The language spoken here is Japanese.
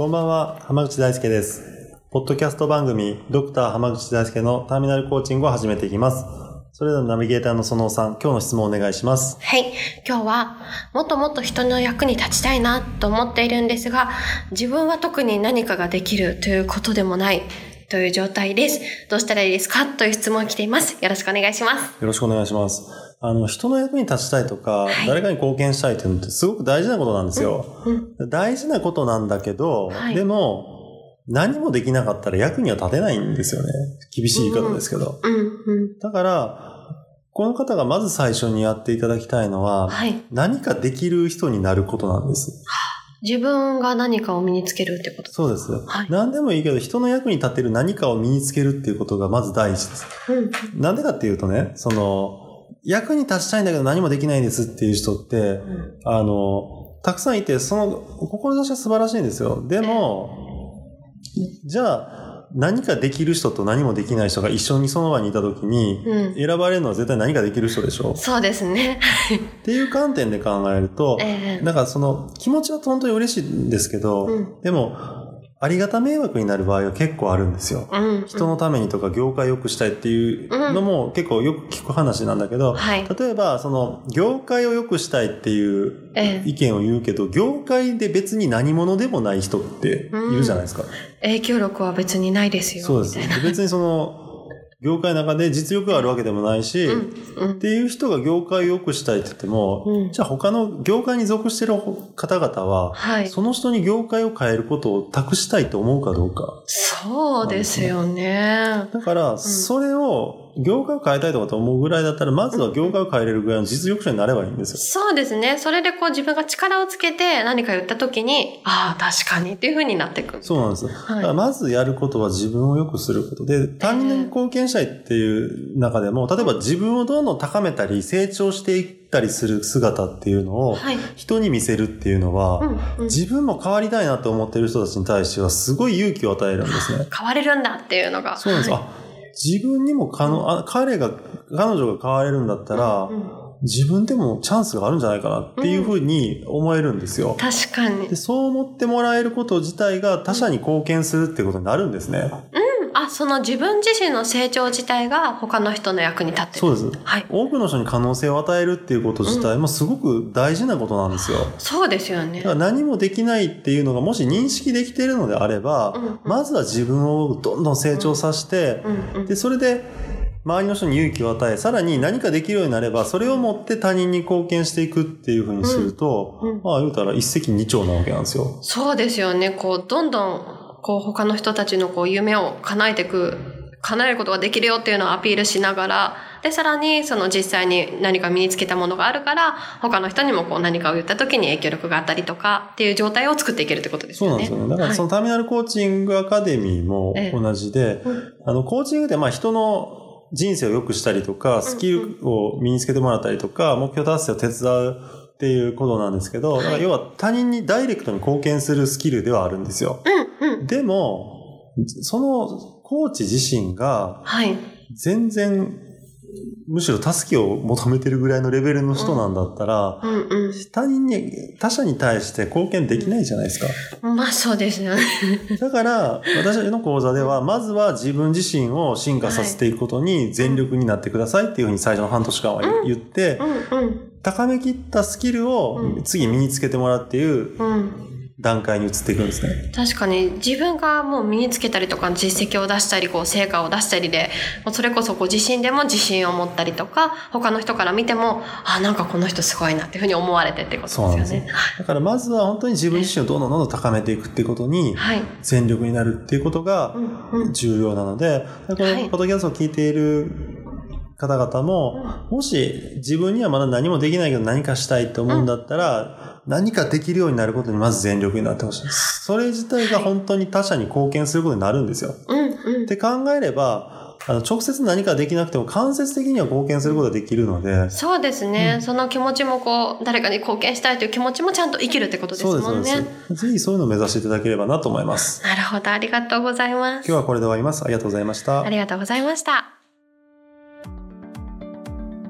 こんばんは浜口大輔ですポッドキャスト番組ドクター浜口大輔のターミナルコーチングを始めていきますそれではナビゲーターのそのおさん、今日の質問をお願いします。はい。今日は、もっともっと人の役に立ちたいなと思っているんですが、自分は特に何かができるということでもないという状態です。どうしたらいいですか？という質問が来ています。よろしくお願いします。よろしくお願いします。あの、人の役に立ちたいとか、はい誰かに貢献したいっていうのってすごく大事なことなんですよ。うん。大事なことなんだけど、はいでも、何もできなかったら役には立てないんですよね。厳しい言い方ですけど。うん。うん。だから、この方がまず最初にやっていただきたいのは、はい。何かできる人になることなんです。自分が何かを身につけるってことそうです。はい何でもいいけど、人の役に立てる何かを身につけるっていうことがまず第一です。うん。なんでかっていうとね、その、役に立ちたいんだけど何もできないんですっていう人って、あの、たくさんいて、その、志は素晴らしいんですよ。でも、じゃあ、何かできる人と何もできない人が一緒にその場にいたときに、うん。選ばれるのは絶対何かできる人でしょ？そうですね。っていう観点で考えると、ええなんかその気持ちは本当に嬉しいんですけど、うんでも、ありがた迷惑になる場合は結構あるんですよ。うん。人のためにとか業界を良くしたいっていうのも結構よく聞く話なんだけど、はい。例えばその業界を良くしたいっていうええ意見を言うけど、業界で別に何者でもない人っているじゃないですか。影響力は別にないですよ。そうです。別にその、業界の中で実力があるわけでもないし、うん。うんっていう人が業界を良くしたいって言っても、うんじゃあ他の業界に属してる方々は、はい。その人に業界を変えることを託したいと思うかどうか。そうですよね。だから、それを、業界を変えたいとかと思うぐらいだったら、まずは業界を変えれるぐらいの実力者になればいいんですよ。そうですね。それでこう自分が力をつけて何か言った時に、ああ、確かにっていう風になっていく。そうなんです。だからまずやることは自分を良くすることで、他人に貢献したいっていう中でも、例えば自分をどんどん高めたり、成長していったりする姿っていうのを、はい。人に見せるっていうのは、うん、うん。自分も変わりたいなと思ってる人たちに対しては、すごい勇気を与えるんですね。変われるんだっていうのが。そうなんです。はいあ、自分にも可能、あ彼が、彼女が変われるんだったら、うん自分でもチャンスがあるんじゃないかなっていうふうに思えるんですよ。確かにで。そう思ってもらえること自体が他者に貢献するってことになるんですね。あ、その自分自身の成長自体が他の人の役に立ってる。そうです。はい。多くの人に可能性を与えるっていうこと自体もすごく大事なことなんですよ。そうですよねだか。ら何もできないっていうのがもし認識できているのであれば、うんうんまずは自分をどんどん成長させて、うんうん。で、それで周りの人に勇気を与え、さらに何かできるようになれば、それを持って他人に貢献していくっていうふうにすると、うんうんまあ言うたら一石二鳥なわけなんですよ。そうですよね。こう、どんどん、こう、他の人たちのこう、夢を叶えていく、叶えることができるよっていうのをアピールしながら、で、さらに、その実際に何か身につけたものがあるから、他の人にもこう何かを言った時に影響力があったりとかっていう状態を作っていけるってことですよね。そうなんですよね。だからそのターミナルコーチングアカデミーもええ同じで、うんあの、コーチングでまあ人の人生を良くしたりとか、スキルを身につけてもらったりとか、目標達成を手伝うっていうことなんですけど、だから要は他人にダイレクトに貢献するスキルではあるんですよ。うん、うん。でも、そのコーチ自身がはい。全然、むしろ助けを求めてるぐらいのレベルの人なんだったら、うん、うん。他人に、他者に対して貢献できないじゃないですか。まあそうですよね。だから、私の講座では、まずは自分自身を進化させていくことに全力になってくださいっていうふうに最初の半年間は言ってう、ん、うん。高めきったスキルをうん次身につけてもらうっていううん。段階に移っていくんですね。確かに自分がもう身につけたりとか実績を出したりこう成果を出したりでもうそれこそこう自身でも自信を持ったりとか他の人から見てもあなんかこの人すごいなっていうふうに思われてってことですよそうなんですよね。だからまずは本当に自分自身をどんどんどんどん高めていくっていうことにはい。全力になるっていうことが重要なので、このはいポッドキャストを聞いている方々も、もし自分にはまだ何もできないけど何かしたいと思うんだったら、何かできるようになることにまず全力になってほしいです。それ自体が本当に他者に貢献することになるんですよ。うんうんって考えれば、あの直接何かできなくても間接的には貢献することができるので、そうですね、その気持ちもこう誰かに貢献したいという気持ちもちゃんと生きるってことですそうです、そうもんねです。ぜひそういうのを目指していただければなと思います。なるほどありがとうございます今日はこれで終わります。ありがとうございましたあ。りがとうございました